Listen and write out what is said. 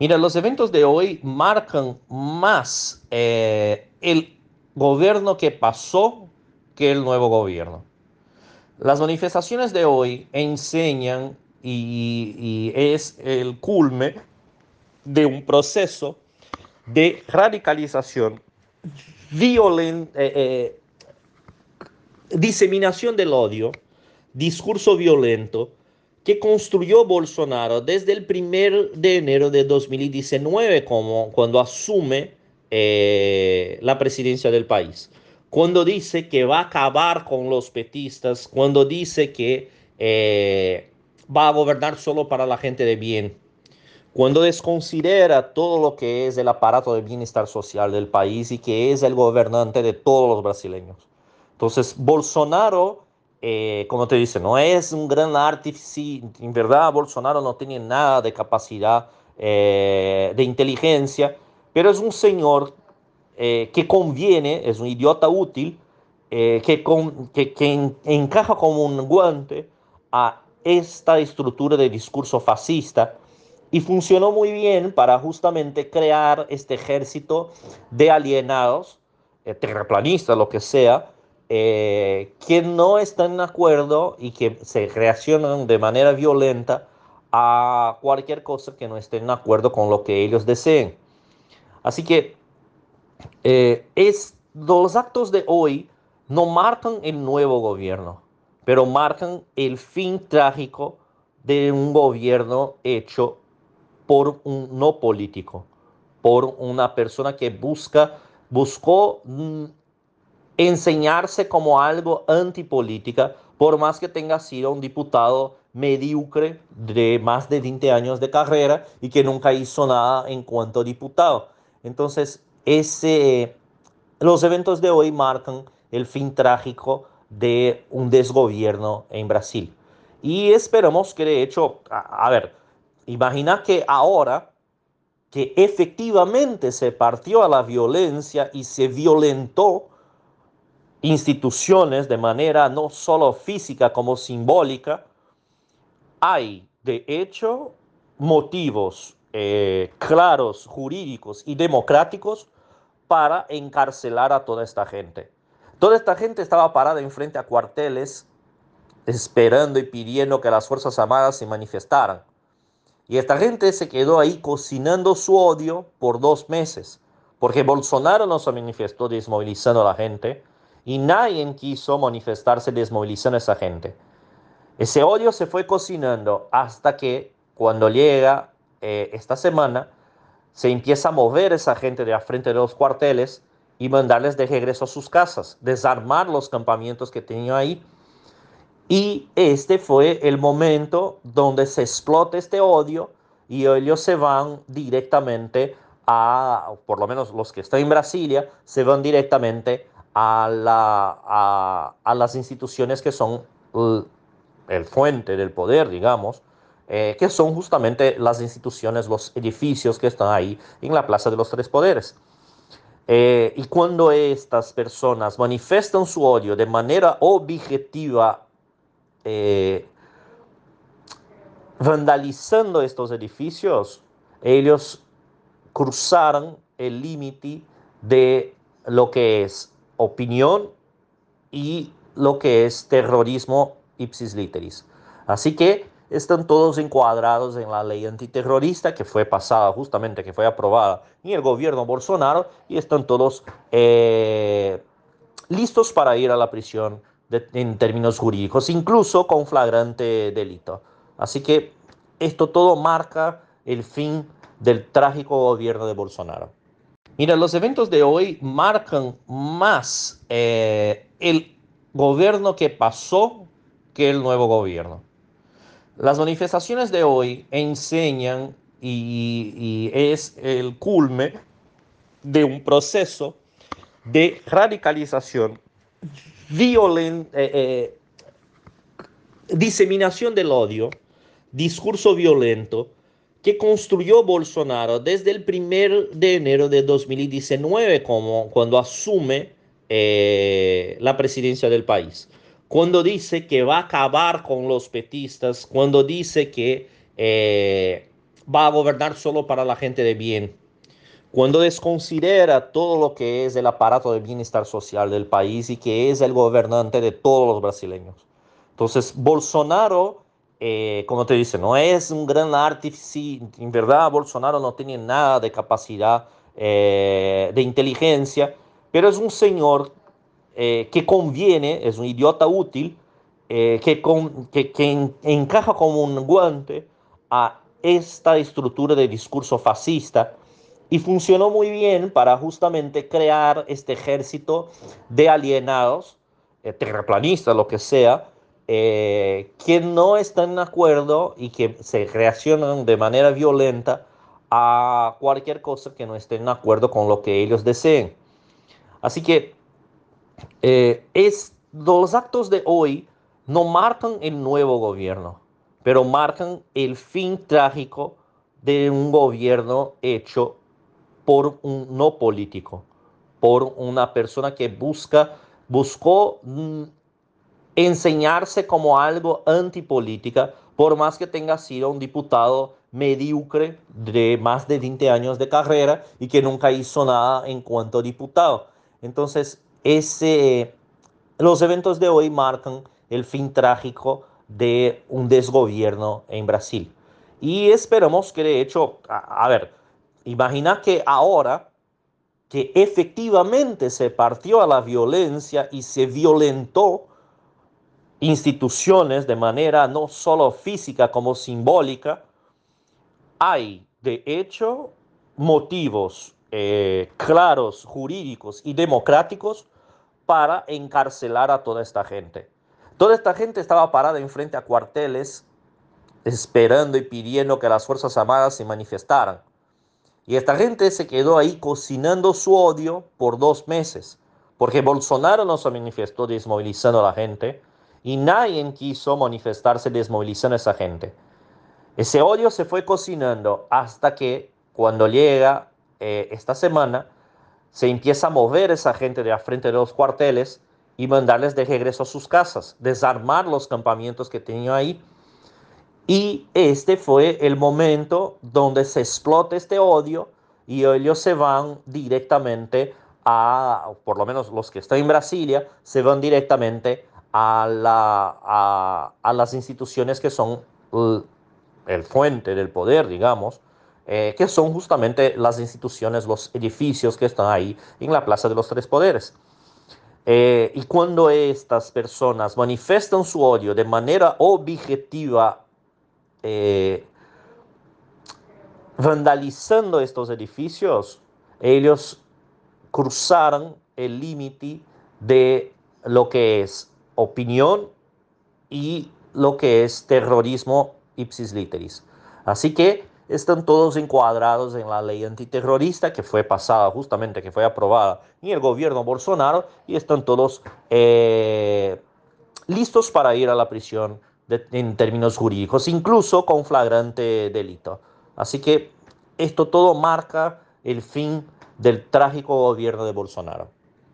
Mira, los eventos de hoy marcan más eh, el gobierno que pasó que el nuevo gobierno. Las manifestaciones de hoy enseñan y, es el culme de un proceso de radicalización, eh, eh, diseminación del odio, discurso violento, que construyó Bolsonaro desde el primer de enero de 2019, como cuando asume eh, la presidencia del país. Cuando dice que va a acabar con los petistas, cuando dice que eh, va a gobernar solo para la gente de bien, cuando desconsidera todo lo que es el aparato de bienestar social del país y que es el gobernante de todos los brasileños. Entonces, Bolsonaro eh, como te dice, no es un gran artífice, en verdad Bolsonaro no tiene nada de capacidad eh, de inteligencia, pero es un señor eh, que conviene, es un idiota útil, que, que, encaja como un guante a esta estructura de discurso fascista y funcionó muy bien para justamente crear este ejército de alienados, terraplanistas, lo que sea, eh, que no están de acuerdo y que se reaccionan de manera violenta a cualquier cosa que no estén de acuerdo con lo que ellos deseen. Así que eh, es, los actos de hoy no marcan el nuevo gobierno, pero marcan el fin trágico de un gobierno hecho por un no político, por una persona que busca, buscó mm, enseñarse como algo antipolítica, por más que tenga sido un diputado mediocre de más de 20 años de carrera y que nunca hizo nada en cuanto a diputado. Entonces, ese, los eventos de hoy marcan el fin trágico de un desgobierno en Brasil. Y esperamos que de hecho, a, a ver, imagina que ahora que efectivamente se partió a la violencia y se violentó instituciones de manera no solo física como simbólica, hay de hecho motivos eh, claros, jurídicos y democráticos para encarcelar a toda esta gente. Toda esta gente estaba parada enfrente a cuarteles esperando y pidiendo que las Fuerzas Armadas se manifestaran. Y esta gente se quedó ahí cocinando su odio por dos meses, porque Bolsonaro no se manifestó desmovilizando a la gente, y nadie quiso manifestarse desmovilizando a esa gente. Ese odio se fue cocinando hasta que cuando llega eh, esta semana se empieza a mover esa gente de a frente de los cuarteles y mandarles de regreso a sus casas, desarmar los campamentos que tenían ahí. Y este fue el momento donde se explota este odio y ellos se van directamente a, por lo menos los que están en Brasilia, se van directamente a, la, a, las instituciones que son el, fuente del poder, digamos, eh, que son justamente las instituciones, los edificios que están ahí en la Plaza de los Tres Poderes. Eh, y cuando estas personas manifiestan su odio de manera objetiva, eh, vandalizando estos edificios, ellos cruzaron el límite de lo que es opinión y lo que es terrorismo ipsis literis. Así que están todos encuadrados en la ley antiterrorista que fue pasada justamente, que fue aprobada en el gobierno Bolsonaro y están todos eh, listos para ir a la prisión en términos jurídicos, incluso con flagrante delito. Así que esto todo marca el fin del trágico gobierno de Bolsonaro. Mira, los eventos de hoy marcan más eh, el gobierno que pasó que el nuevo gobierno. Las manifestaciones de hoy enseñan y, es el culme de un proceso de radicalización, eh, eh, diseminación del odio, discurso violento, que construyó Bolsonaro desde el primer de enero de 2019, como cuando asume eh, la presidencia del país. Cuando dice que va a acabar con los petistas, cuando dice que eh, va a gobernar solo para la gente de bien. Cuando desconsidera todo lo que es el aparato de bienestar social del país y que es el gobernante de todos los brasileños. Entonces, Bolsonaro, eh, como te dice, no es un gran artífice, en verdad Bolsonaro no tiene nada de capacidad eh, de inteligencia, pero es un señor eh, que conviene, es un idiota útil, que, que, encaja como un guante a esta estructura de discurso fascista y funcionó muy bien para justamente crear este ejército de alienados, terraplanistas, lo que sea, eh, que no están de acuerdo y que se reaccionan de manera violenta a cualquier cosa que no esté de acuerdo con lo que ellos deseen. Así que eh, es, los actos de hoy no marcan el nuevo gobierno, pero marcan el fin trágico de un gobierno hecho por un no político, por una persona que busca, buscó mm, enseñarse como algo antipolítica, por más que tenga sido un diputado mediocre de más de 20 años de carrera y que nunca hizo nada en cuanto a diputado. Entonces, ese, los eventos de hoy marcan el fin trágico de un desgobierno en Brasil. Y esperamos que de hecho, a, ver, imagina que ahora que efectivamente se partió a la violencia y se violentó instituciones de manera no solo física como simbólica, hay de hecho motivos eh, claros, jurídicos y democráticos para encarcelar a toda esta gente. Toda esta gente estaba parada enfrente a cuarteles esperando y pidiendo que las Fuerzas Armadas se manifestaran. Y esta gente se quedó ahí cocinando su odio por dos meses, porque Bolsonaro no se manifestó desmovilizando a la gente y nadie quiso manifestarse desmovilizando a esa gente. Ese odio se fue cocinando hasta que cuando llega eh, esta semana se empieza a mover esa gente de a frente de los cuarteles y mandarles de regreso a sus casas, desarmar los campamentos que tenían ahí. Y este fue el momento donde se explota este odio y ellos se van directamente a, por lo menos los que están en Brasilia, se van directamente a, la, a, las instituciones que son el, fuente del poder, digamos, eh, que son justamente las instituciones, los edificios que están ahí en la Plaza de los Tres Poderes. Eh, y cuando estas personas manifiestan su odio de manera objetiva, eh, vandalizando estos edificios, ellos cruzaron el límite de lo que es opinión y lo que es terrorismo ipsis literis. Así que están todos encuadrados en la ley antiterrorista que fue pasada justamente, que fue aprobada en el gobierno Bolsonaro y están todos eh, listos para ir a la prisión en términos jurídicos, incluso con flagrante delito. Así que esto todo marca el fin del trágico gobierno de Bolsonaro.